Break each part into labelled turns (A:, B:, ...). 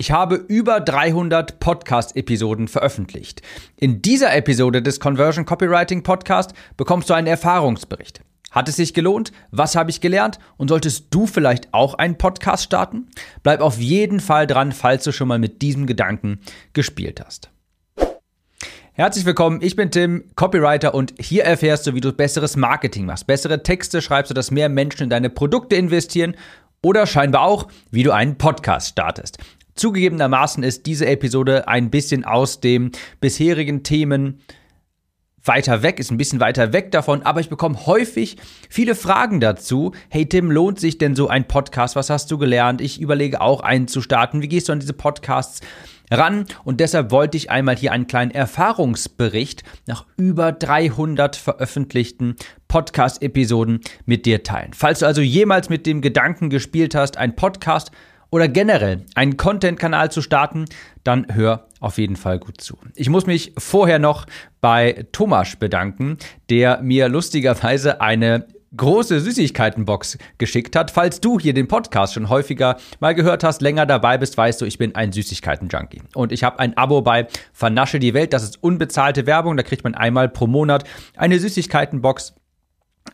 A: Ich habe über 300 Podcast-Episoden veröffentlicht. In dieser Episode des Conversion Copywriting Podcast bekommst du einen Erfahrungsbericht. Hat es sich gelohnt? Was habe ich gelernt? Und solltest du vielleicht auch einen Podcast starten? Bleib auf jeden Fall dran, falls du schon mal mit diesem Gedanken gespielt hast. Herzlich willkommen, ich bin Tim, Copywriter und hier erfährst du, wie du besseres Marketing machst, bessere Texte schreibst, sodass mehr Menschen in deine Produkte investieren oder scheinbar auch, wie du einen Podcast startest. Zugegebenermaßen ist diese Episode ein bisschen aus dem bisherigen Themen weiter weg, ist ein bisschen weiter weg davon, aber ich bekomme häufig viele Fragen dazu. Hey Tim, lohnt sich denn so ein Podcast? Was hast du gelernt? Ich überlege auch einen zu starten. Wie gehst du an diese Podcasts ran? Und deshalb wollte ich einmal hier einen kleinen Erfahrungsbericht nach über 300 veröffentlichten Podcast-Episoden mit dir teilen. Falls du also jemals mit dem Gedanken gespielt hast, ein Podcast oder generell einen Content-Kanal zu starten, dann hör auf jeden Fall gut zu. Ich muss mich vorher noch bei Thomas bedanken, der mir lustigerweise eine große Süßigkeitenbox geschickt hat. Falls du hier den Podcast schon häufiger mal gehört hast, länger dabei bist, weißt du, ich bin ein Süßigkeiten-Junkie. Und ich habe ein Abo bei Vernasche die Welt. Das ist unbezahlte Werbung. Da kriegt man einmal pro Monat eine Süßigkeitenbox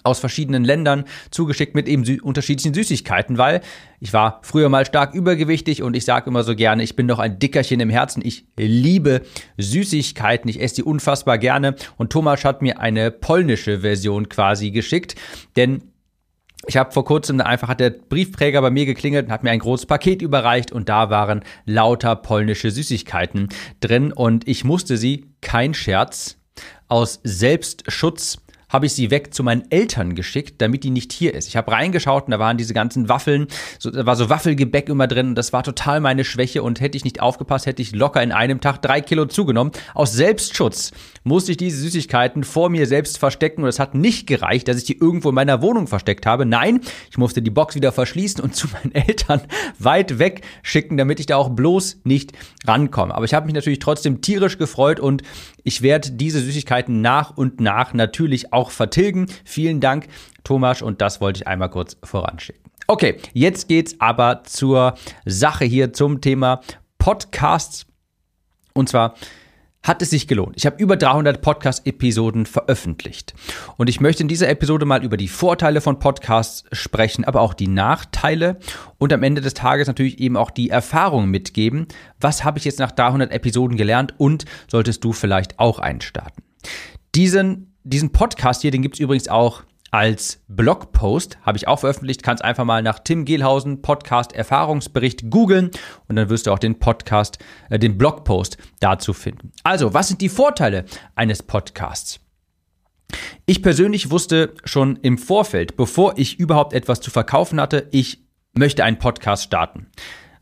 A: aus verschiedenen Ländern zugeschickt mit eben sü unterschiedlichen Süßigkeiten, weil ich war früher mal stark übergewichtig und ich sage immer so gerne, ich bin doch ein Dickerchen im Herzen. Ich liebe Süßigkeiten, ich esse die unfassbar gerne und Thomas hat mir eine polnische Version quasi geschickt, denn ich habe vor kurzem einfach hat der Briefträger bei mir geklingelt und hat mir ein großes Paket überreicht und da waren lauter polnische Süßigkeiten drin und ich musste sie, kein Scherz, aus Selbstschutz habe ich sie weg zu meinen Eltern geschickt, damit die nicht hier ist. Ich habe reingeschaut und da waren diese ganzen Waffeln, so, da war so Waffelgebäck immer drin und das war total meine Schwäche und hätte ich nicht aufgepasst, hätte ich locker in einem Tag drei Kilo zugenommen. Aus Selbstschutz musste ich diese Süßigkeiten vor mir selbst verstecken und es hat nicht gereicht, dass ich die irgendwo in meiner Wohnung versteckt habe. Nein, ich musste die Box wieder verschließen und zu meinen Eltern weit weg schicken, damit ich da auch bloß nicht rankomme. Aber ich habe mich natürlich trotzdem tierisch gefreut und ich werde diese Süßigkeiten nach und nach natürlich auch vertilgen. Vielen Dank, Thomas, und das wollte ich einmal kurz voranschicken. Okay, jetzt geht's aber zur Sache hier zum Thema Podcasts. Und zwar hat es sich gelohnt. Ich habe über 300 Podcast-Episoden veröffentlicht. Und ich möchte in dieser Episode mal über die Vorteile von Podcasts sprechen, aber auch die Nachteile und am Ende des Tages natürlich eben auch die Erfahrung mitgeben. Was habe ich jetzt nach 300 Episoden gelernt und solltest du vielleicht auch einstarten? Diesen, diesen Podcast hier, den gibt es übrigens auch als Blogpost, habe ich auch veröffentlicht. Kannst einfach mal nach Tim Gehlhausen Podcast Erfahrungsbericht googeln und dann wirst du auch den Podcast, äh, den Blogpost dazu finden. Also, was sind die Vorteile eines Podcasts? Ich persönlich wusste schon im Vorfeld, bevor ich überhaupt etwas zu verkaufen hatte, ich möchte einen Podcast starten.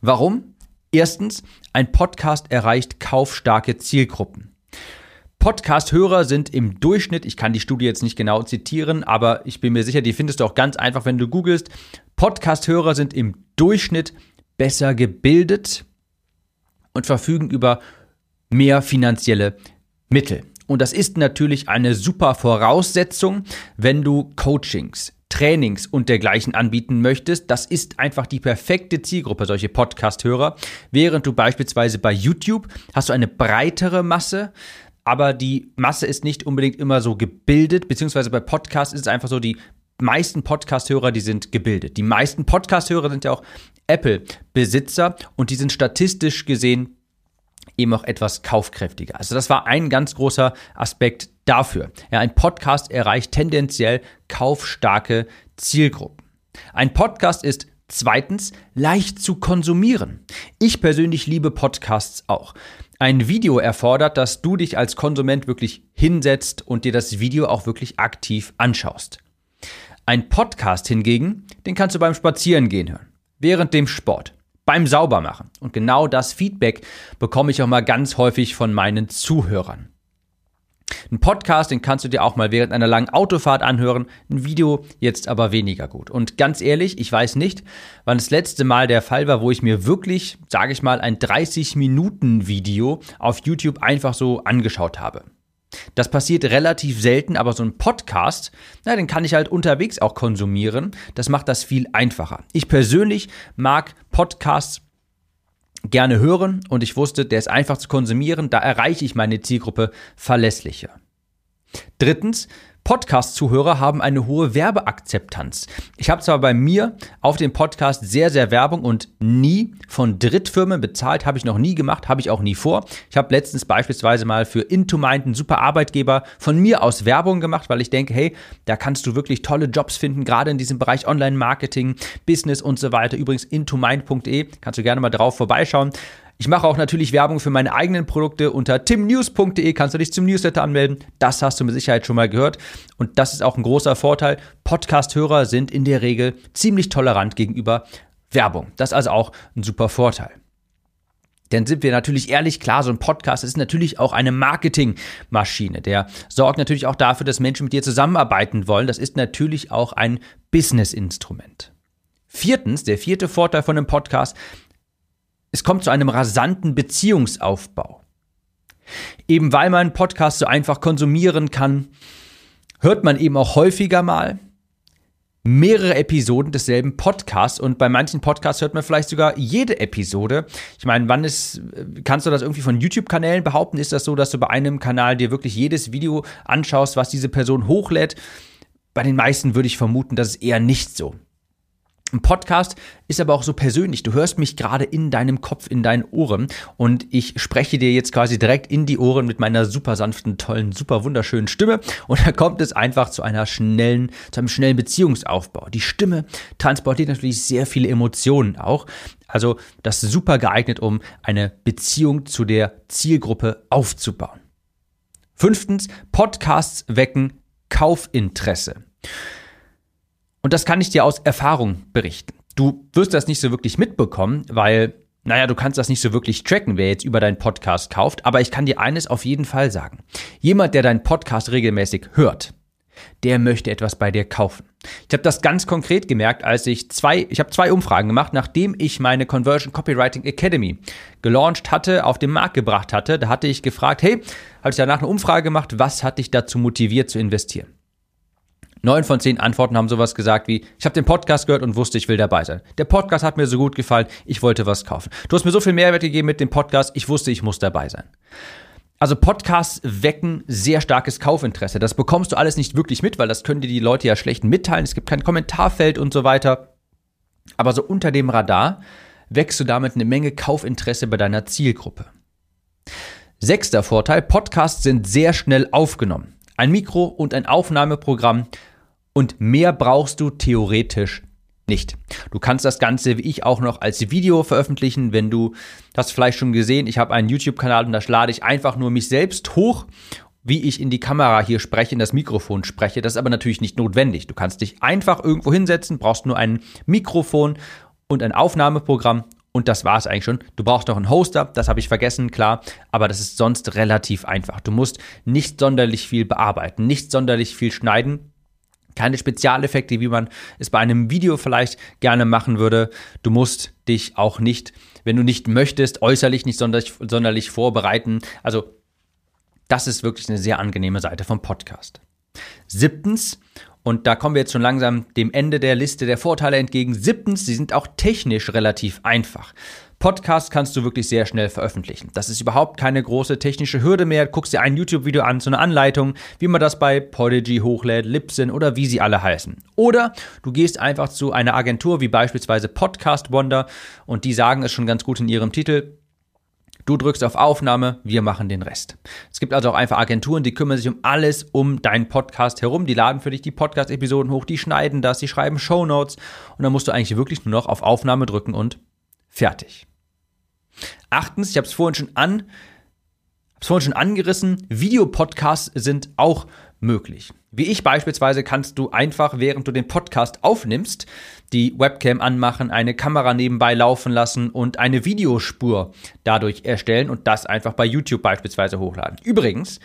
A: Warum? Erstens, ein Podcast erreicht kaufstarke Zielgruppen. Podcast-Hörer sind im Durchschnitt, ich kann die Studie jetzt nicht genau zitieren, aber ich bin mir sicher, die findest du auch ganz einfach, wenn du googelst. Podcast-Hörer sind im Durchschnitt besser gebildet und verfügen über mehr finanzielle Mittel. Und das ist natürlich eine super Voraussetzung, wenn du Coachings, Trainings und dergleichen anbieten möchtest. Das ist einfach die perfekte Zielgruppe, solche Podcast-Hörer. Während du beispielsweise bei YouTube hast du eine breitere Masse, aber die Masse ist nicht unbedingt immer so gebildet, beziehungsweise bei Podcasts ist es einfach so, die meisten Podcast-Hörer, die sind gebildet. Die meisten Podcast-Hörer sind ja auch Apple-Besitzer und die sind statistisch gesehen eben auch etwas kaufkräftiger. Also das war ein ganz großer Aspekt dafür. Ja, ein Podcast erreicht tendenziell kaufstarke Zielgruppen. Ein Podcast ist zweitens leicht zu konsumieren. Ich persönlich liebe Podcasts auch. Ein Video erfordert, dass du dich als Konsument wirklich hinsetzt und dir das Video auch wirklich aktiv anschaust. Ein Podcast hingegen, den kannst du beim Spazierengehen hören, während dem Sport, beim Saubermachen. Und genau das Feedback bekomme ich auch mal ganz häufig von meinen Zuhörern. Ein Podcast, den kannst du dir auch mal während einer langen Autofahrt anhören. Ein Video jetzt aber weniger gut. Und ganz ehrlich, ich weiß nicht, wann das letzte Mal der Fall war, wo ich mir wirklich, sage ich mal, ein 30-Minuten-Video auf YouTube einfach so angeschaut habe. Das passiert relativ selten, aber so ein Podcast, na, den kann ich halt unterwegs auch konsumieren. Das macht das viel einfacher. Ich persönlich mag Podcasts gerne hören und ich wusste, der ist einfach zu konsumieren, da erreiche ich meine Zielgruppe verlässlicher. Drittens, Podcast-Zuhörer haben eine hohe Werbeakzeptanz. Ich habe zwar bei mir auf dem Podcast sehr, sehr Werbung und nie von Drittfirmen bezahlt, habe ich noch nie gemacht, habe ich auch nie vor. Ich habe letztens beispielsweise mal für Intomind, einen super Arbeitgeber, von mir aus Werbung gemacht, weil ich denke, hey, da kannst du wirklich tolle Jobs finden, gerade in diesem Bereich Online-Marketing, Business und so weiter. Übrigens intomind.de, kannst du gerne mal drauf vorbeischauen. Ich mache auch natürlich Werbung für meine eigenen Produkte. Unter timnews.de kannst du dich zum Newsletter anmelden. Das hast du mit Sicherheit schon mal gehört. Und das ist auch ein großer Vorteil. Podcast-Hörer sind in der Regel ziemlich tolerant gegenüber Werbung. Das ist also auch ein super Vorteil. Denn sind wir natürlich ehrlich, klar, so ein Podcast ist natürlich auch eine Marketingmaschine. Der sorgt natürlich auch dafür, dass Menschen mit dir zusammenarbeiten wollen. Das ist natürlich auch ein Business-Instrument. Viertens, der vierte Vorteil von einem Podcast es kommt zu einem rasanten Beziehungsaufbau. Eben weil man Podcasts so einfach konsumieren kann, hört man eben auch häufiger mal mehrere Episoden desselben Podcasts und bei manchen Podcasts hört man vielleicht sogar jede Episode. Ich meine, wann ist, kannst du das irgendwie von YouTube-Kanälen behaupten? Ist das so, dass du bei einem Kanal dir wirklich jedes Video anschaust, was diese Person hochlädt? Bei den meisten würde ich vermuten, das ist eher nicht so. Ein Podcast ist aber auch so persönlich. Du hörst mich gerade in deinem Kopf, in deinen Ohren und ich spreche dir jetzt quasi direkt in die Ohren mit meiner super sanften, tollen, super wunderschönen Stimme und da kommt es einfach zu einer schnellen, zu einem schnellen Beziehungsaufbau. Die Stimme transportiert natürlich sehr viele Emotionen auch. Also das ist super geeignet, um eine Beziehung zu der Zielgruppe aufzubauen. Fünftens, Podcasts wecken Kaufinteresse. Und das kann ich dir aus Erfahrung berichten. Du wirst das nicht so wirklich mitbekommen, weil, naja, du kannst das nicht so wirklich tracken, wer jetzt über deinen Podcast kauft. Aber ich kann dir eines auf jeden Fall sagen. Jemand, der deinen Podcast regelmäßig hört, der möchte etwas bei dir kaufen. Ich habe das ganz konkret gemerkt, als ich zwei, ich habe zwei Umfragen gemacht, nachdem ich meine Conversion Copywriting Academy gelauncht hatte, auf den Markt gebracht hatte. Da hatte ich gefragt, hey, habe ich danach eine Umfrage gemacht, was hat dich dazu motiviert zu investieren? Neun von zehn Antworten haben sowas gesagt wie, ich habe den Podcast gehört und wusste, ich will dabei sein. Der Podcast hat mir so gut gefallen, ich wollte was kaufen. Du hast mir so viel Mehrwert gegeben mit dem Podcast, ich wusste, ich muss dabei sein. Also Podcasts wecken sehr starkes Kaufinteresse. Das bekommst du alles nicht wirklich mit, weil das können dir die Leute ja schlecht mitteilen. Es gibt kein Kommentarfeld und so weiter. Aber so unter dem Radar wächst du damit eine Menge Kaufinteresse bei deiner Zielgruppe. Sechster Vorteil, Podcasts sind sehr schnell aufgenommen. Ein Mikro und ein Aufnahmeprogramm und mehr brauchst du theoretisch nicht. Du kannst das Ganze wie ich auch noch als Video veröffentlichen, wenn du hast vielleicht schon gesehen, ich habe einen YouTube-Kanal und da lade ich einfach nur mich selbst hoch, wie ich in die Kamera hier spreche, in das Mikrofon spreche. Das ist aber natürlich nicht notwendig. Du kannst dich einfach irgendwo hinsetzen, brauchst nur ein Mikrofon und ein Aufnahmeprogramm und das war es eigentlich schon. Du brauchst noch einen Hoster, das habe ich vergessen, klar, aber das ist sonst relativ einfach. Du musst nicht sonderlich viel bearbeiten, nicht sonderlich viel schneiden keine Spezialeffekte, wie man es bei einem Video vielleicht gerne machen würde. Du musst dich auch nicht, wenn du nicht möchtest, äußerlich nicht sonderlich, sonderlich vorbereiten. Also das ist wirklich eine sehr angenehme Seite vom Podcast. Siebtens, und da kommen wir jetzt schon langsam dem Ende der Liste der Vorteile entgegen. Siebtens, sie sind auch technisch relativ einfach. Podcast kannst du wirklich sehr schnell veröffentlichen. Das ist überhaupt keine große technische Hürde mehr. Guckst dir ein YouTube-Video an, so eine Anleitung, wie man das bei Podigy hochlädt, Libsyn oder wie sie alle heißen. Oder du gehst einfach zu einer Agentur wie beispielsweise Podcast Wonder und die sagen es schon ganz gut in ihrem Titel. Du drückst auf Aufnahme, wir machen den Rest. Es gibt also auch einfach Agenturen, die kümmern sich um alles um deinen Podcast herum. Die laden für dich die Podcast-Episoden hoch, die schneiden das, die schreiben Show Notes und dann musst du eigentlich wirklich nur noch auf Aufnahme drücken und fertig. Achtens, ich habe es vorhin schon an, hab's vorhin schon angerissen, Videopodcasts sind auch möglich. Wie ich beispielsweise kannst du einfach, während du den Podcast aufnimmst, die Webcam anmachen, eine Kamera nebenbei laufen lassen und eine Videospur dadurch erstellen und das einfach bei YouTube beispielsweise hochladen. Übrigens,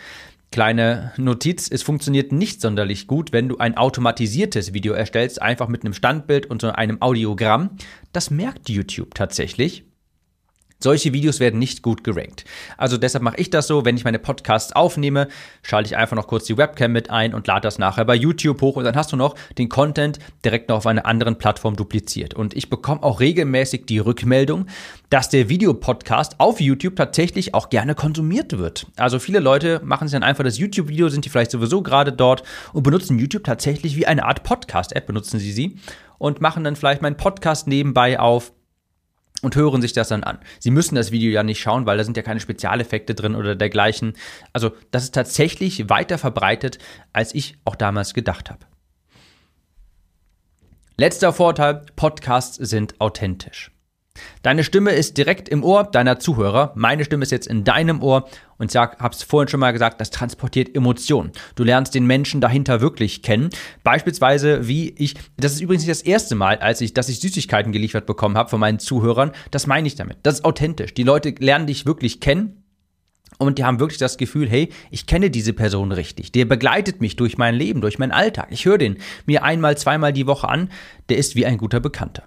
A: Kleine Notiz, es funktioniert nicht sonderlich gut, wenn du ein automatisiertes Video erstellst, einfach mit einem Standbild und so einem Audiogramm. Das merkt YouTube tatsächlich Solche Videos werden nicht gut gerankt. Also deshalb mache ich das so, wenn ich meine Podcasts aufnehme, schalte ich einfach noch kurz die Webcam mit ein und lade das nachher bei YouTube hoch und dann hast du noch den Content direkt noch auf einer anderen Plattform dupliziert. Und ich bekomme auch regelmäßig die Rückmeldung, dass der Videopodcast auf YouTube tatsächlich auch gerne konsumiert wird. Also viele Leute machen sich dann einfach das YouTube-Video, sind die vielleicht sowieso gerade dort und benutzen YouTube tatsächlich wie eine Art Podcast-App, benutzen sie sie und machen dann vielleicht meinen Podcast nebenbei auf und hören sich das dann an. Sie müssen das Video ja nicht schauen, weil da sind ja keine Spezialeffekte drin oder dergleichen. Also das ist tatsächlich weiter verbreitet, als ich auch damals gedacht habe. Letzter Vorteil, Podcasts sind authentisch. Deine Stimme ist direkt im Ohr deiner Zuhörer. Meine Stimme ist jetzt in deinem Ohr und ich hab's vorhin schon mal gesagt, das transportiert Emotionen. Du lernst den Menschen dahinter wirklich kennen. Beispielsweise, wie ich, das ist übrigens nicht das erste Mal, als ich, dass ich Süßigkeiten geliefert bekommen habe von meinen Zuhörern. Das meine ich damit. Das ist authentisch. Die Leute lernen dich wirklich kennen. Und die haben wirklich das Gefühl, hey, ich kenne diese Person richtig. Der begleitet mich durch mein Leben, durch meinen Alltag. Ich höre den mir einmal, zweimal die Woche an. Der ist wie ein guter Bekannter.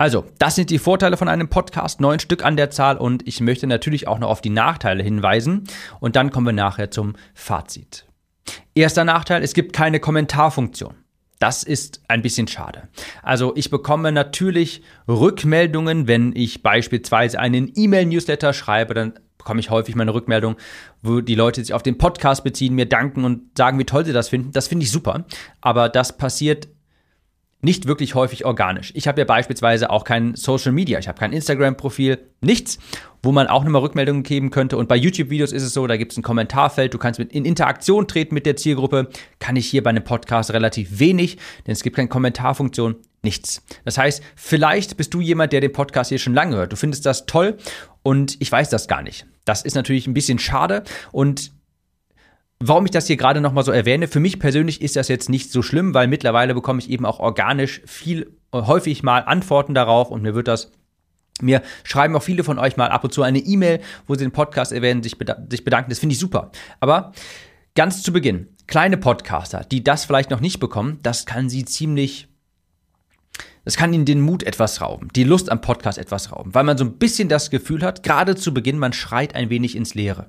A: Also, das sind die Vorteile von einem Podcast, neun Stück an der Zahl und ich möchte natürlich auch noch auf die Nachteile hinweisen und dann kommen wir nachher zum Fazit. Erster Nachteil, es gibt keine Kommentarfunktion. Das ist ein bisschen schade. Also ich bekomme natürlich Rückmeldungen, wenn ich beispielsweise einen E-Mail-Newsletter schreibe, dann bekomme ich häufig meine Rückmeldung, wo die Leute sich auf den Podcast beziehen, mir danken und sagen, wie toll sie das finden. Das finde ich super. Aber das passiert nicht wirklich häufig organisch. Ich habe ja beispielsweise auch kein Social Media, ich habe kein Instagram-Profil, nichts, wo man auch nochmal Rückmeldungen geben könnte. Und bei YouTube-Videos ist es so, da gibt es ein Kommentarfeld, du kannst mit in Interaktion treten mit der Zielgruppe. Kann ich hier bei einem Podcast relativ wenig, denn es gibt keine Kommentarfunktion, nichts. Das heißt, vielleicht bist du jemand, der den Podcast hier schon lange hört. Du findest das toll und ich weiß das gar nicht. Das ist natürlich ein bisschen schade und Warum ich das hier gerade nochmal so erwähne, für mich persönlich ist das jetzt nicht so schlimm, weil mittlerweile bekomme ich eben auch organisch viel, äh, häufig mal Antworten darauf und mir wird das mir schreiben auch viele von euch mal ab und zu eine E-Mail, wo sie den Podcast erwähnen, sich, sich bedanken. Das finde ich super. Aber ganz zu Beginn, kleine Podcaster, die das vielleicht noch nicht bekommen, das kann sie ziemlich das kann ihnen den Mut etwas rauben, die Lust am Podcast etwas rauben, weil man so ein bisschen das Gefühl hat, gerade zu Beginn, man schreit ein wenig ins Leere.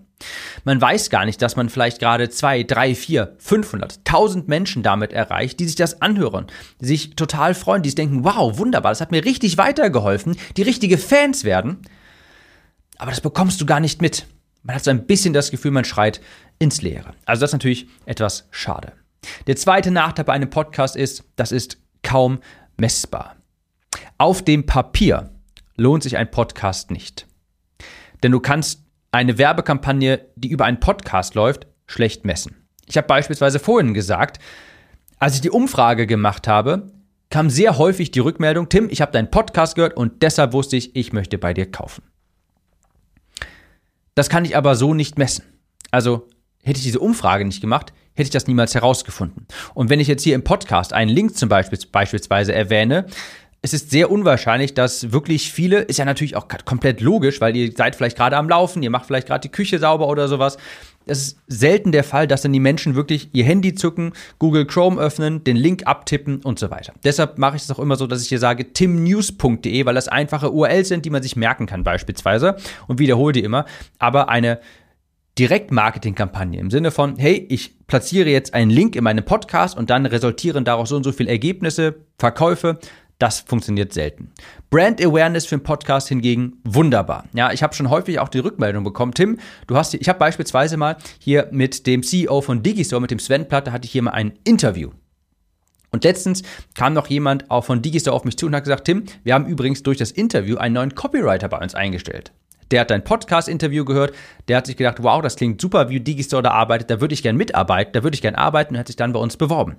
A: Man weiß gar nicht, dass man vielleicht gerade zwei, drei, vier, 500, 1000 Menschen damit erreicht, die sich das anhören, die sich total freuen, die sich denken, wow, wunderbar, das hat mir richtig weitergeholfen, die richtige Fans werden. Aber das bekommst du gar nicht mit. Man hat so ein bisschen das Gefühl, man schreit ins Leere. Also das ist natürlich etwas schade. Der zweite Nachteil bei einem Podcast ist, das ist kaum messbar. Auf dem Papier lohnt sich ein Podcast nicht. Denn du kannst eine Werbekampagne, die über einen Podcast läuft, schlecht messen. Ich habe beispielsweise vorhin gesagt, als ich die Umfrage gemacht habe, kam sehr häufig die Rückmeldung, Tim, ich habe deinen Podcast gehört und deshalb wusste ich, ich möchte bei dir kaufen. Das kann ich aber so nicht messen. Also hätte ich diese Umfrage nicht gemacht, hätte ich das niemals herausgefunden. Und wenn ich jetzt hier im Podcast einen Link zum Beispiel beispielsweise erwähne, es ist sehr unwahrscheinlich, dass wirklich viele, ist ja natürlich auch komplett logisch, weil ihr seid vielleicht gerade am Laufen, ihr macht vielleicht gerade die Küche sauber oder sowas. Es ist selten der Fall, dass dann die Menschen wirklich ihr Handy zücken, Google Chrome öffnen, den Link abtippen und so weiter. Deshalb mache ich es auch immer so, dass ich hier sage timnews.de, weil das einfache URLs sind, die man sich merken kann beispielsweise und wiederhole die immer. Aber eine Direktmarketing-Kampagne im Sinne von, hey, ich platziere jetzt einen Link in meinem Podcast und dann resultieren daraus so und so viele Ergebnisse, Verkäufe. Das funktioniert selten. Brand Awareness für einen Podcast hingegen wunderbar. Ja, ich habe schon häufig auch die Rückmeldung bekommen. Tim, du hast, ich habe beispielsweise mal hier mit dem CEO von Digistore, mit dem Sven Platte, hatte ich hier mal ein Interview. Und letztens kam noch jemand auch von Digistore auf mich zu und hat gesagt, Tim, wir haben übrigens durch das Interview einen neuen Copywriter bei uns eingestellt der hat dein Podcast-Interview gehört, der hat sich gedacht, wow, das klingt super, wie Digistore da arbeitet, da würde ich gern mitarbeiten, da würde ich gern arbeiten und hat sich dann bei uns beworben.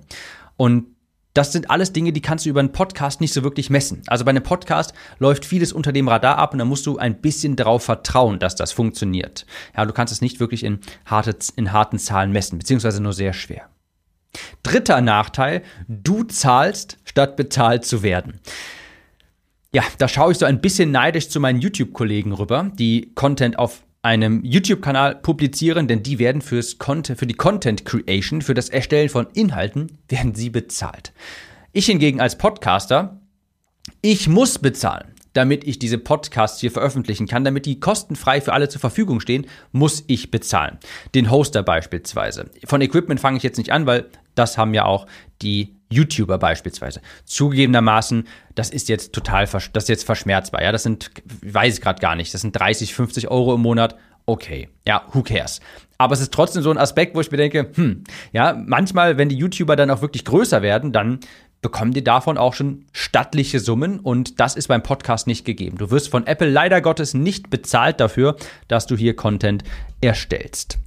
A: Und das sind alles Dinge, die kannst du über einen Podcast nicht so wirklich messen. Also bei einem Podcast läuft vieles unter dem Radar ab und da musst du ein bisschen darauf vertrauen, dass das funktioniert. Ja, du kannst es nicht wirklich in, harte, in harten Zahlen messen, beziehungsweise nur sehr schwer. Dritter Nachteil, du zahlst, statt bezahlt zu werden ja, da schaue ich so ein bisschen neidisch zu meinen YouTube-Kollegen rüber, die Content auf einem YouTube-Kanal publizieren, denn die werden fürs Content, für die Content Creation, für das Erstellen von Inhalten, werden sie bezahlt. Ich hingegen als Podcaster, ich muss bezahlen. damit ich diese Podcasts hier veröffentlichen kann, damit die kostenfrei für alle zur Verfügung stehen, muss ich bezahlen. Den Hoster beispielsweise. Von Equipment fange ich jetzt nicht an, weil das haben ja auch die YouTuber beispielsweise. Zugegebenermaßen, das ist jetzt total, das ist jetzt verschmerzbar. Ja, das sind, weiß ich gerade gar nicht, das sind 30, 50 Euro im Monat. Okay, ja, who cares? Aber es ist trotzdem so ein Aspekt, wo ich mir denke, hm, ja, manchmal, wenn die YouTuber dann auch wirklich größer werden, dann bekommen die davon auch schon stattliche Summen und das ist beim Podcast nicht gegeben. Du wirst von Apple leider Gottes nicht bezahlt dafür, dass du hier Content erstellst.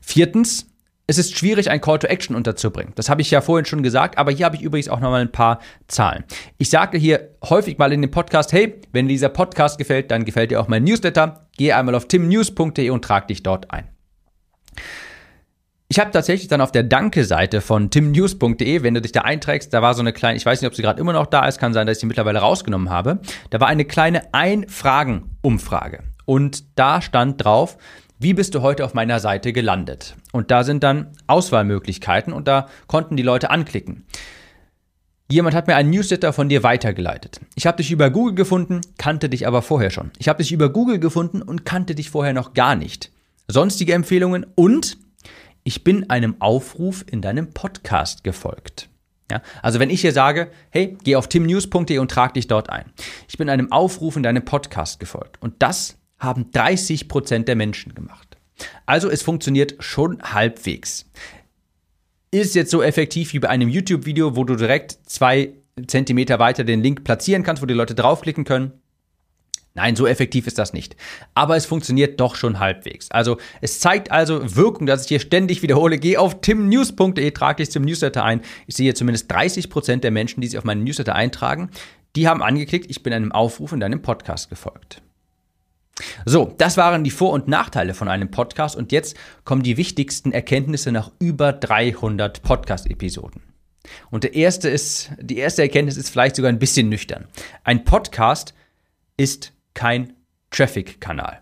A: Viertens, es ist schwierig, ein Call to Action unterzubringen. Das habe ich ja vorhin schon gesagt, aber hier habe ich übrigens auch nochmal ein paar Zahlen. Ich sage hier häufig mal in dem Podcast, hey, wenn dir dieser Podcast gefällt, dann gefällt dir auch mein Newsletter. Geh einmal auf timnews.de und trag dich dort ein. Ich habe tatsächlich dann auf der Danke-Seite von timnews.de, wenn du dich da einträgst, da war so eine kleine, ich weiß nicht, ob sie gerade immer noch da ist, kann sein, dass ich sie mittlerweile rausgenommen habe. Da war eine kleine Ein-Fragen-Umfrage. Und da stand drauf, wie bist du heute auf meiner Seite gelandet? Und da sind dann Auswahlmöglichkeiten und da konnten die Leute anklicken. Jemand hat mir einen Newsletter von dir weitergeleitet. Ich habe dich über Google gefunden, kannte dich aber vorher schon. Ich habe dich über Google gefunden und kannte dich vorher noch gar nicht. Sonstige Empfehlungen und ich bin einem Aufruf in deinem Podcast gefolgt. Ja, also wenn ich hier sage, hey, geh auf timnews.de und trag dich dort ein. Ich bin einem Aufruf in deinem Podcast gefolgt. Und das haben 30 Prozent der Menschen gemacht. Also es funktioniert schon halbwegs. Ist jetzt so effektiv wie bei einem YouTube-Video, wo du direkt zwei Zentimeter weiter den Link platzieren kannst, wo die Leute draufklicken können? Nein, so effektiv ist das nicht. Aber es funktioniert doch schon halbwegs. Also es zeigt also Wirkung, dass ich hier ständig wiederhole. Geh auf timnews.de, trage dich zum Newsletter ein. Ich sehe zumindest 30 Prozent der Menschen, die sich auf meinen Newsletter eintragen, die haben angeklickt, ich bin einem Aufruf in deinem Podcast gefolgt. So, das waren die Vor- und Nachteile von einem Podcast und jetzt kommen die wichtigsten Erkenntnisse nach über 300 Podcast-Episoden. Und der erste ist, die erste Erkenntnis ist vielleicht sogar ein bisschen nüchtern. Ein Podcast ist kein Traffic-Kanal.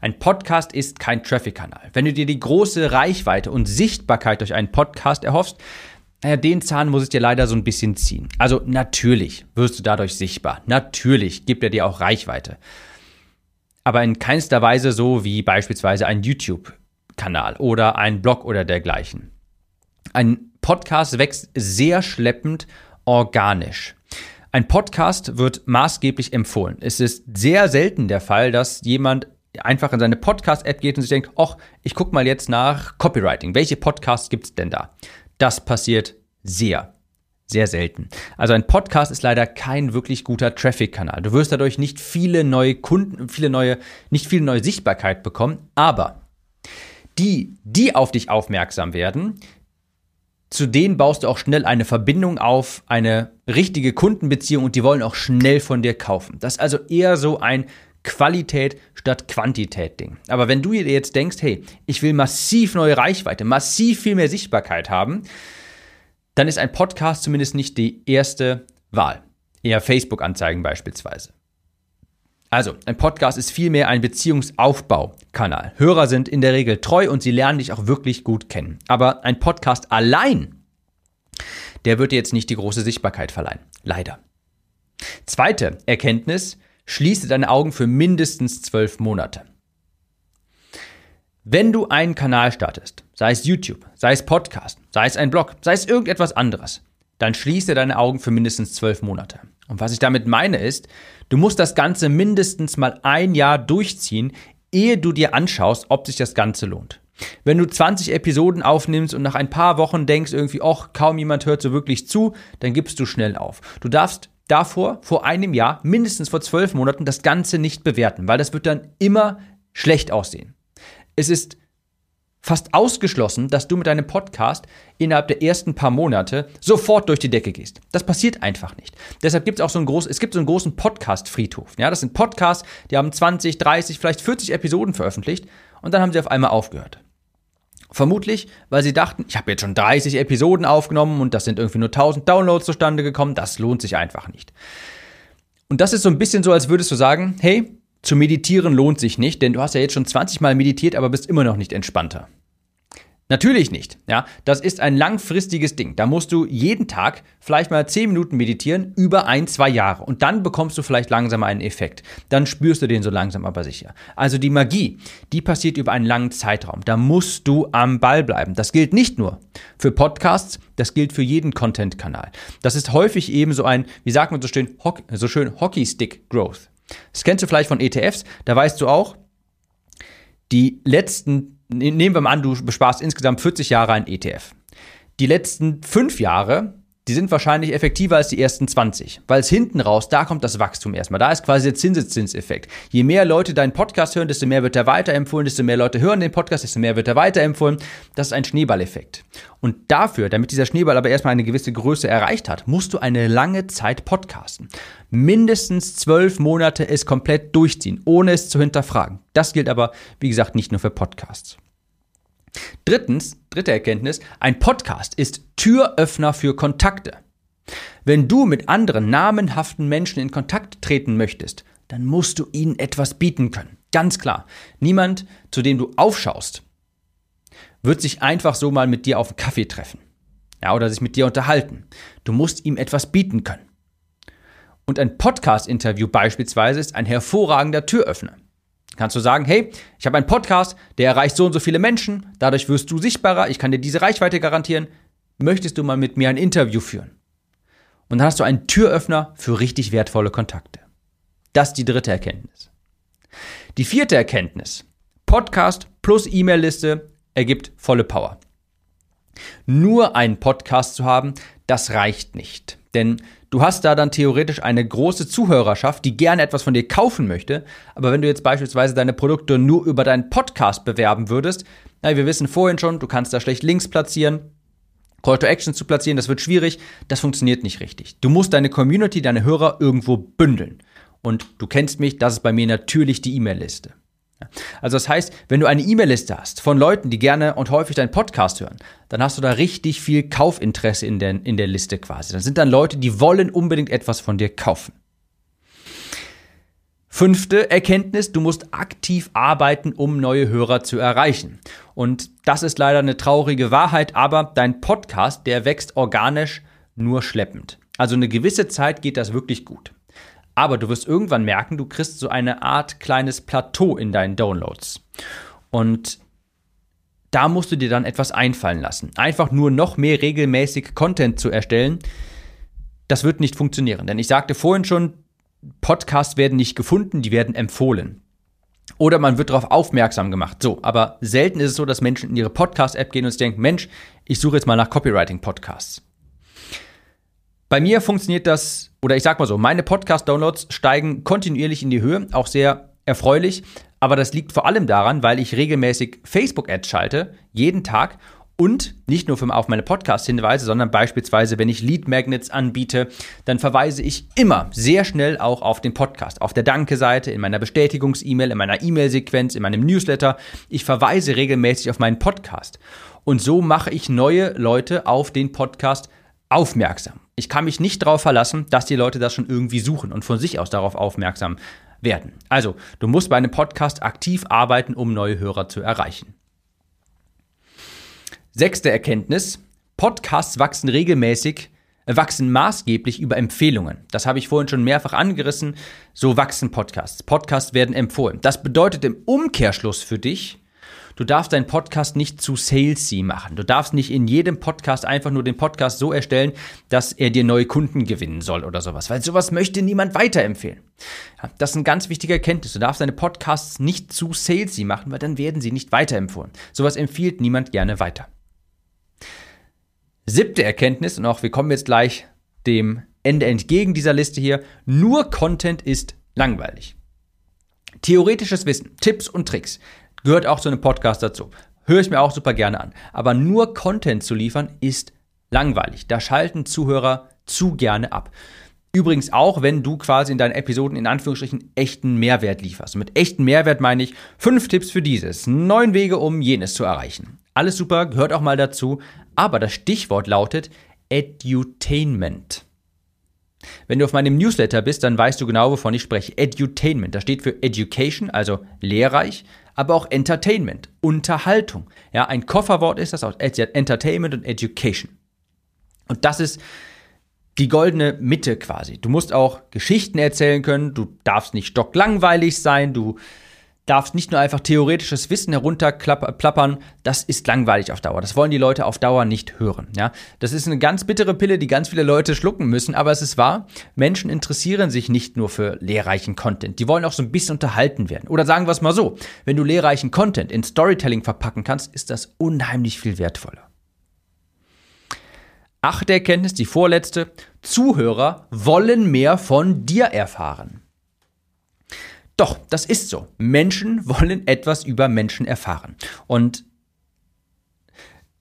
A: Ein Podcast ist kein Traffic-Kanal. Wenn du dir die große Reichweite und Sichtbarkeit durch einen Podcast erhoffst, naja, den Zahn muss ich dir leider so ein bisschen ziehen. Also natürlich wirst du dadurch sichtbar. Natürlich gibt er dir auch Reichweite. Aber in keinster Weise so wie beispielsweise ein YouTube-Kanal oder ein Blog oder dergleichen. Ein Podcast wächst sehr schleppend organisch. Ein Podcast wird maßgeblich empfohlen. Es ist sehr selten der Fall, dass jemand einfach in seine Podcast-App geht und sich denkt, ach, ich gucke mal jetzt nach Copywriting. Welche Podcasts gibt es denn da? Das passiert sehr, sehr selten. Also ein Podcast ist leider kein wirklich guter Traffic-Kanal. Du wirst dadurch nicht viele neue Kunden, viele neue, nicht viel neue Sichtbarkeit bekommen, aber die, die auf dich aufmerksam werden, zu denen baust du auch schnell eine Verbindung auf, eine richtige Kundenbeziehung und die wollen auch schnell von dir kaufen. Das ist also eher so ein Qualität statt Quantität Ding. Aber wenn du dir jetzt denkst, hey, ich will massiv neue Reichweite, massiv viel mehr Sichtbarkeit haben, dann ist ein Podcast zumindest nicht die erste Wahl. Eher Facebook-Anzeigen beispielsweise. Also, ein Podcast ist vielmehr ein Beziehungsaufbaukanal. Hörer sind in der Regel treu und sie lernen dich auch wirklich gut kennen. Aber ein Podcast allein, der wird dir jetzt nicht die große Sichtbarkeit verleihen. Leider. Zweite Erkenntnis, schließe deine Augen für mindestens zwölf Monate. Wenn du einen Kanal startest, sei es YouTube, sei es Podcast, sei es ein Blog, sei es irgendetwas anderes, dann schließe deine Augen für mindestens zwölf Monate. Und was ich damit meine ist, du musst das Ganze mindestens mal ein Jahr durchziehen, ehe du dir anschaust, ob sich das Ganze lohnt. Wenn du 20 Episoden aufnimmst und nach ein paar Wochen denkst irgendwie, ach, kaum jemand hört so wirklich zu, dann gibst du schnell auf. Du darfst davor, vor einem Jahr, mindestens vor zwölf Monaten, das Ganze nicht bewerten, weil das wird dann immer schlecht aussehen. Es ist fast ausgeschlossen, dass du mit deinem Podcast innerhalb der ersten paar Monate sofort durch die Decke gehst. Das passiert einfach nicht. Deshalb gibt es auch so einen großen, es gibt so einen großen Podcast-Friedhof. Ja, das sind Podcasts, die haben 20, 30, vielleicht 40 Episoden veröffentlicht und dann haben sie auf einmal aufgehört. Vermutlich, weil sie dachten, ich habe jetzt schon 30 Episoden aufgenommen und das sind irgendwie nur 1000 Downloads zustande gekommen, das lohnt sich einfach nicht. Und das ist so ein bisschen so, als würdest du sagen, hey, zu meditieren lohnt sich nicht, denn du hast ja jetzt schon 20 Mal meditiert, aber bist immer noch nicht entspannter. Natürlich nicht. Ja, das ist ein langfristiges Ding. Da musst du jeden Tag vielleicht mal 10 Minuten meditieren über ein, zwei Jahre. Und dann bekommst du vielleicht langsam einen Effekt. Dann spürst du den so langsam aber sicher. Also die Magie, die passiert über einen langen Zeitraum. Da musst du am Ball bleiben. Das gilt nicht nur für Podcasts, das gilt für jeden Content-Kanal. Das ist häufig eben so ein, wie sagt man so schön, Hock, so schön Hockey-Stick-Growth. Das kennst du vielleicht von ETFs. Da weißt du auch, die letzten nehmen wir mal an, du besparst insgesamt 40 Jahre ein ETF. Die letzten fünf Jahre, die sind wahrscheinlich effektiver als die ersten 20, weil es hinten raus, da kommt das Wachstum erstmal. Da ist quasi der Zinseszinseffekt. Je mehr Leute deinen Podcast hören, desto mehr wird er weiterempfohlen, desto mehr Leute hören den Podcast, desto mehr wird er weiterempfohlen. Das ist ein Schneeballeffekt. Und dafür, damit dieser Schneeball aber erstmal eine gewisse Größe erreicht hat, musst du eine lange Zeit podcasten. Mindestens zwölf Monate es komplett durchziehen, ohne es zu hinterfragen. Das gilt aber, wie gesagt, nicht nur für Podcasts. Drittens, dritte Erkenntnis, ein Podcast ist Türöffner für Kontakte. Wenn du mit anderen namenhaften Menschen in Kontakt treten möchtest, dann musst du ihnen etwas bieten können. Ganz klar. Niemand, zu dem du aufschaust, wird sich einfach so mal mit dir auf einen Kaffee treffen. Ja, oder sich mit dir unterhalten. Du musst ihm etwas bieten können. Und ein Podcast-Interview beispielsweise ist ein hervorragender Türöffner kannst du sagen, hey, ich habe einen Podcast, der erreicht so und so viele Menschen, dadurch wirst du sichtbarer, ich kann dir diese Reichweite garantieren. Möchtest du mal mit mir ein Interview führen? Und dann hast du einen Türöffner für richtig wertvolle Kontakte. Das ist die dritte Erkenntnis. Die vierte Erkenntnis. Podcast plus E-Mail-Liste ergibt volle Power. Nur einen Podcast zu haben, das reicht nicht. Denn Du hast da dann theoretisch eine große Zuhörerschaft, die gerne etwas von dir kaufen möchte. Aber wenn du jetzt beispielsweise deine Produkte nur über deinen Podcast bewerben würdest, na, wir wissen vorhin schon, du kannst da schlecht Links platzieren. Call to Action zu platzieren, das wird schwierig, das funktioniert nicht richtig. Du musst deine Community, deine Hörer irgendwo bündeln. Und du kennst mich, das ist bei mir natürlich die E-Mail-Liste. Also das heißt, wenn du eine E-Mail-Liste hast von Leuten, die gerne und häufig deinen Podcast hören, dann hast du da richtig viel Kaufinteresse in der, in der Liste quasi. Dann sind dann Leute, die wollen unbedingt etwas von dir kaufen. Fünfte Erkenntnis, du musst aktiv arbeiten, um neue Hörer zu erreichen. Und das ist leider eine traurige Wahrheit, aber dein Podcast, der wächst organisch nur schleppend. Also eine gewisse Zeit geht das wirklich gut. Aber du wirst irgendwann merken, du kriegst so eine Art kleines Plateau in deinen Downloads. Und da musst du dir dann etwas einfallen lassen. Einfach nur noch mehr regelmäßig Content zu erstellen, das wird nicht funktionieren. Denn ich sagte vorhin schon, Podcasts werden nicht gefunden, die werden empfohlen. Oder man wird darauf aufmerksam gemacht. So, aber selten ist es so, dass Menschen in ihre Podcast-App gehen und denken, Mensch, ich suche jetzt mal nach Copywriting-Podcasts. Bei mir funktioniert das, oder ich sag mal so, meine Podcast-Downloads steigen kontinuierlich in die Höhe, auch sehr erfreulich. Aber das liegt vor allem daran, weil ich regelmäßig Facebook-Ads schalte, jeden Tag und nicht nur auf meine Podcasts hinweise, sondern beispielsweise, wenn ich Lead Magnets anbiete, dann verweise ich immer sehr schnell auch auf den Podcast. Auf der Danke-Seite, in meiner Bestätigungs-E-Mail, in meiner E-Mail-Sequenz, in meinem Newsletter. Ich verweise regelmäßig auf meinen Podcast. Und so mache ich neue Leute auf den Podcast aufmerksam. Ich kann mich nicht darauf verlassen, dass die Leute das schon irgendwie suchen und von sich aus darauf aufmerksam werden. Also, du musst bei einem Podcast aktiv arbeiten, um neue Hörer zu erreichen. Sechste Erkenntnis. Podcasts wachsen regelmäßig, äh, wachsen maßgeblich über Empfehlungen. Das habe ich vorhin schon mehrfach angerissen. So wachsen Podcasts. Podcasts werden empfohlen. Das bedeutet im Umkehrschluss für dich, Du darfst deinen Podcast nicht zu salesy machen. Du darfst nicht in jedem Podcast einfach nur den Podcast so erstellen, dass er dir neue Kunden gewinnen soll oder sowas, weil sowas möchte niemand weiterempfehlen. Das ist ein ganz wichtiger Erkenntnis. Du darfst deine Podcasts nicht zu salesy machen, weil dann werden sie nicht weiterempfohlen. Sowas empfiehlt niemand gerne weiter. Siebte Erkenntnis, und auch wir kommen jetzt gleich dem Ende entgegen dieser Liste hier, nur Content ist langweilig. Theoretisches Wissen, Tipps und Tricks Gehört auch zu einem Podcast dazu. Höre ich mir auch super gerne an. Aber nur Content zu liefern ist langweilig. Da schalten Zuhörer zu gerne ab. Übrigens auch, wenn du quasi in deinen Episoden in Anführungsstrichen echten Mehrwert lieferst. mit echten Mehrwert meine ich fünf Tipps für dieses, neun Wege, um jenes zu erreichen. Alles super, gehört auch mal dazu. Aber das Stichwort lautet Edutainment. Wenn du auf meinem Newsletter bist, dann weißt du genau, wovon ich spreche. Edutainment. Das steht für Education, also lehrreich, aber auch Entertainment, Unterhaltung. Ja, ein Kofferwort ist das auch Entertainment und Education. Und das ist die goldene Mitte quasi. Du musst auch Geschichten erzählen können, du darfst nicht stocklangweilig sein, du darfst nicht nur einfach theoretisches Wissen herunterplappern, das ist langweilig auf Dauer. Das wollen die Leute auf Dauer nicht hören. Ja? Das ist eine ganz bittere Pille, die ganz viele Leute schlucken müssen, aber es ist wahr, Menschen interessieren sich nicht nur für lehrreichen Content, die wollen auch so ein bisschen unterhalten werden. Oder sagen wir es mal so, wenn du lehrreichen Content in Storytelling verpacken kannst, ist das unheimlich viel wertvoller. Achte Erkenntnis, die vorletzte, Zuhörer wollen mehr von dir erfahren. Doch, das ist so. Menschen wollen etwas über Menschen erfahren. Und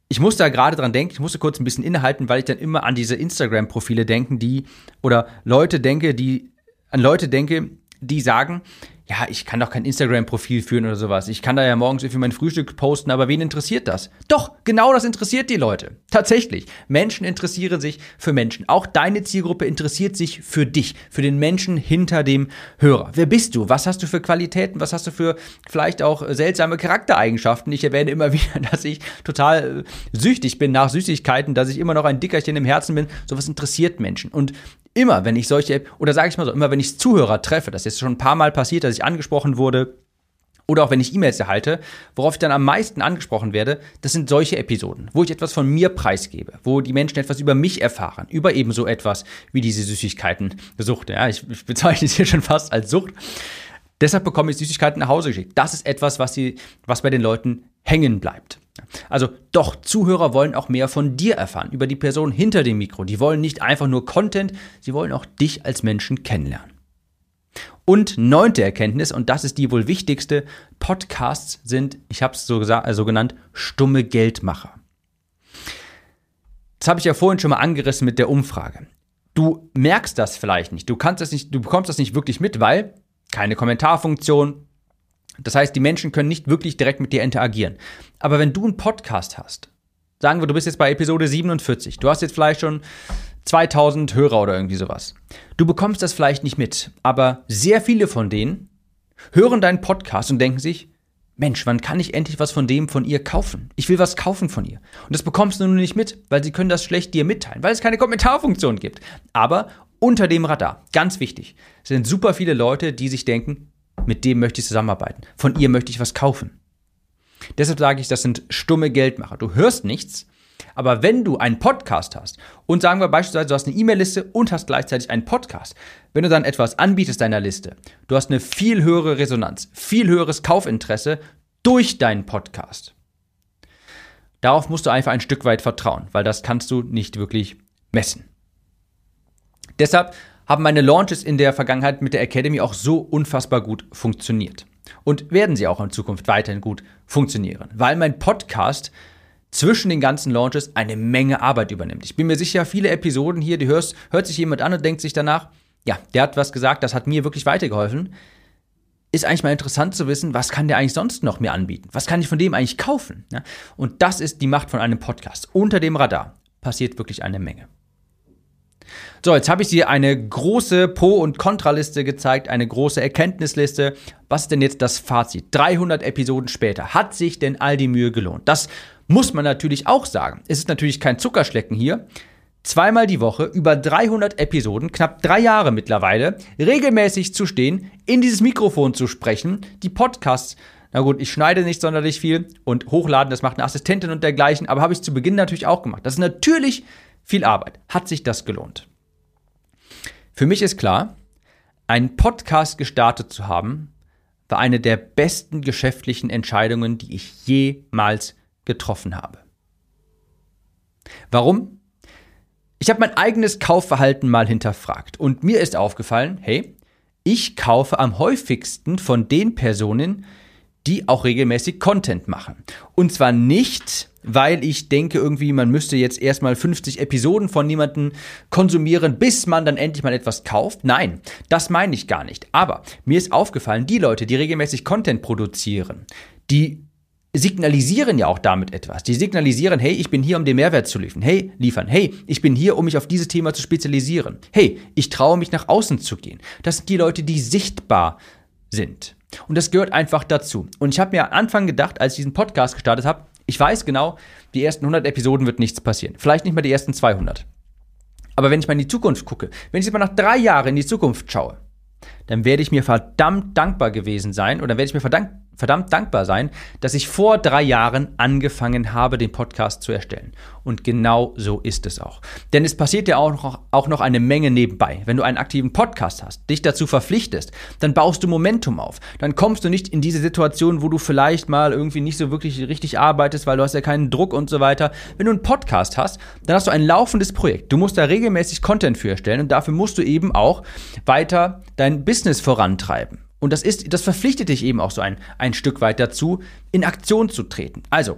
A: ich musste da gerade dran denken, ich musste kurz ein bisschen innehalten, weil ich dann immer an diese Instagram-Profile denken, die, oder Leute denke, die, an Leute denke, die sagen, ja, ich kann doch kein Instagram-Profil führen oder sowas. Ich kann da ja morgens irgendwie mein Frühstück posten, aber wen interessiert das? Doch, genau das interessiert die Leute. Tatsächlich. Menschen interessieren sich für Menschen. Auch deine Zielgruppe interessiert sich für dich, für den Menschen hinter dem Hörer. Wer bist du? Was hast du für Qualitäten? Was hast du für vielleicht auch seltsame Charaktereigenschaften? Ich erwähne immer wieder, dass ich total äh, süchtig bin nach Süßigkeiten, dass ich immer noch ein Dickerchen im Herzen bin. Sowas interessiert Menschen. Und immer, wenn ich solche, oder sage ich mal so, immer wenn ich Zuhörer treffe, das ist schon ein paar Mal passiert, dass ich angesprochen wurde, oder auch wenn ich E-Mails erhalte, worauf ich dann am meisten angesprochen werde, das sind solche Episoden, wo ich etwas von mir preisgebe, wo die Menschen etwas über mich erfahren, über eben so etwas wie diese Süßigkeiten-Sucht. Ja, ich, ich bezeichne es hier schon fast als Sucht. Deshalb bekomme ich Süßigkeiten nach Hause geschickt. Das ist etwas, was, die, was bei den Leuten hängen bleibt. Also doch, Zuhörer wollen auch mehr von dir erfahren, über die Person hinter dem Mikro. Die wollen nicht einfach nur Content, sie wollen auch dich als Menschen kennenlernen. Und neunte Erkenntnis, und das ist die wohl wichtigste, Podcasts sind, ich habe es so, gesagt, so genannt, stumme Geldmacher. Das habe ich ja vorhin schon mal angerissen mit der Umfrage. Du merkst das vielleicht nicht, du kannst das nicht, du bekommst das nicht wirklich mit, weil keine Kommentarfunktion, das heißt, die Menschen können nicht wirklich direkt mit dir interagieren. Aber wenn du einen Podcast hast, sagen wir, du bist jetzt bei Episode 47, du hast jetzt vielleicht schon 2000 Hörer oder irgendwie sowas. Du bekommst das vielleicht nicht mit, aber sehr viele von denen hören deinen Podcast und denken sich, Mensch, wann kann ich endlich was von dem von ihr kaufen? Ich will was kaufen von ihr. Und das bekommst du nun nicht mit, weil sie können das schlecht dir mitteilen, weil es keine Kommentarfunktion gibt. Aber unter dem Radar, ganz wichtig, sind super viele Leute, die sich denken, mit dem möchte ich zusammenarbeiten. Von ihr möchte ich was kaufen. Deshalb sage ich, das sind stumme Geldmacher. Du hörst nichts, aber wenn du einen Podcast hast und sagen wir beispielsweise, du hast eine E-Mail-Liste und hast gleichzeitig einen Podcast, wenn du dann etwas anbietest deiner Liste, du hast eine viel höhere Resonanz, viel höheres Kaufinteresse durch deinen Podcast. Darauf musst du einfach ein Stück weit vertrauen, weil das kannst du nicht wirklich messen. Deshalb haben meine Launches in der Vergangenheit mit der Academy auch so unfassbar gut funktioniert. Und werden sie auch in Zukunft weiterhin gut funktionieren, weil mein Podcast zwischen den ganzen Launches eine Menge Arbeit übernimmt. Ich bin mir sicher, viele Episoden hier, die hörst, hört sich jemand an und denkt sich danach, ja, der hat was gesagt, das hat mir wirklich weitergeholfen. Ist eigentlich mal interessant zu wissen, was kann der eigentlich sonst noch mir anbieten? Was kann ich von dem eigentlich kaufen? Und das ist die Macht von einem Podcast. Unter dem Radar passiert wirklich eine Menge. So, jetzt habe ich dir eine große Pro- und Kontraliste gezeigt, eine große Erkenntnisliste. Was ist denn jetzt das Fazit? 300 Episoden später. Hat sich denn all die Mühe gelohnt? Das muss man natürlich auch sagen. Es ist natürlich kein Zuckerschlecken hier. Zweimal die Woche, über 300 Episoden, knapp drei Jahre mittlerweile, regelmäßig zu stehen, in dieses Mikrofon zu sprechen, die Podcasts na gut, ich schneide nicht sonderlich viel und hochladen, das macht eine Assistentin und dergleichen, aber habe ich zu Beginn natürlich auch gemacht. Das ist natürlich viel Arbeit. Hat sich das gelohnt? Für mich ist klar, einen Podcast gestartet zu haben, war eine der besten geschäftlichen Entscheidungen, die ich jemals getroffen habe. Warum? Ich habe mein eigenes Kaufverhalten mal hinterfragt und mir ist aufgefallen, hey, ich kaufe am häufigsten von den Personen, die auch regelmäßig Content machen. Und zwar nicht, weil ich denke irgendwie, man müsste jetzt erstmal 50 Episoden von jemandem konsumieren, bis man dann endlich mal etwas kauft. Nein, das meine ich gar nicht. Aber mir ist aufgefallen, die Leute, die regelmäßig Content produzieren, die signalisieren ja auch damit etwas. Die signalisieren, hey, ich bin hier, um den Mehrwert zu liefern. Hey, liefern. Hey, ich bin hier, um mich auf dieses Thema zu spezialisieren. Hey, ich traue mich nach außen zu gehen. Das sind die Leute, die sichtbar sind. Und das gehört einfach dazu. Und ich habe mir am Anfang gedacht, als ich diesen Podcast gestartet habe, ich weiß genau, die ersten 100 Episoden wird nichts passieren. Vielleicht nicht mal die ersten 200. Aber wenn ich mal in die Zukunft gucke, wenn ich jetzt mal nach drei Jahren in die Zukunft schaue, dann werde ich mir verdammt dankbar gewesen sein oder werde ich mir verdammt verdammt dankbar sein, dass ich vor drei Jahren angefangen habe, den Podcast zu erstellen. Und genau so ist es auch. Denn es passiert ja auch noch, auch noch eine Menge nebenbei. Wenn du einen aktiven Podcast hast, dich dazu verpflichtest, dann baust du Momentum auf. Dann kommst du nicht in diese Situation, wo du vielleicht mal irgendwie nicht so wirklich richtig arbeitest, weil du hast ja keinen Druck und so weiter. Wenn du einen Podcast hast, dann hast du ein laufendes Projekt. Du musst da regelmäßig Content für erstellen und dafür musst du eben auch weiter dein Business vorantreiben. Und das ist, das verpflichtet dich eben auch so ein, ein Stück weit dazu, in Aktion zu treten. Also,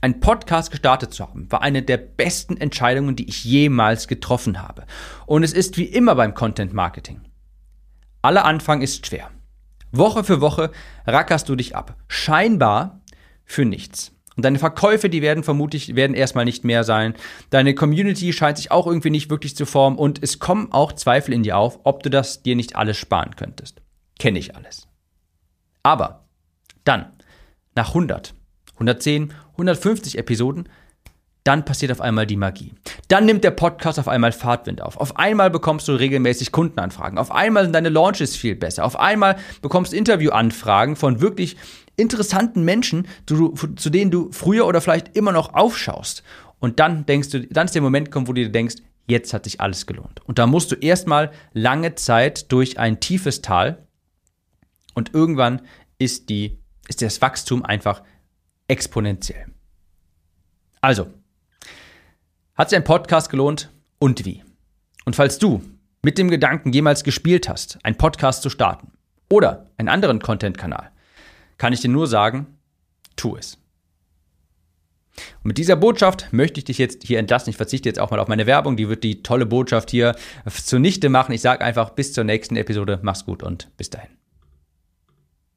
A: ein Podcast gestartet zu haben, war eine der besten Entscheidungen, die ich jemals getroffen habe. Und es ist wie immer beim Content Marketing. Aller Anfang ist schwer. Woche für Woche rackerst du dich ab. Scheinbar für nichts. Und deine Verkäufe, die werden vermutlich, werden erstmal nicht mehr sein. Deine Community scheint sich auch irgendwie nicht wirklich zu formen und es kommen auch Zweifel in dir auf, ob du das dir nicht alles sparen könntest kenne ich alles. Aber dann, nach 100, 110, 150 Episoden, dann passiert auf einmal die Magie. Dann nimmt der Podcast auf einmal Fahrtwind auf. Auf einmal bekommst du regelmäßig Kundenanfragen. Auf einmal sind deine Launches viel besser. Auf einmal bekommst du Interviewanfragen von wirklich interessanten Menschen, zu, zu denen du früher oder vielleicht immer noch aufschaust. Und dann denkst du, dann ist der Moment gekommen, wo du dir denkst, jetzt hat sich alles gelohnt. Und da musst du erstmal lange Zeit durch ein tiefes Tal und irgendwann ist, die, ist das Wachstum einfach exponentiell. Also, hat sich ein Podcast gelohnt und wie? Und falls du mit dem Gedanken jemals gespielt hast, einen Podcast zu starten oder einen anderen Content-Kanal, kann ich dir nur sagen, tu es. Und mit dieser Botschaft möchte ich dich jetzt hier entlassen. Ich verzichte jetzt auch mal auf meine Werbung. Die wird die tolle Botschaft hier zunichte machen. Ich sage einfach bis zur nächsten Episode. Mach's gut und bis dahin.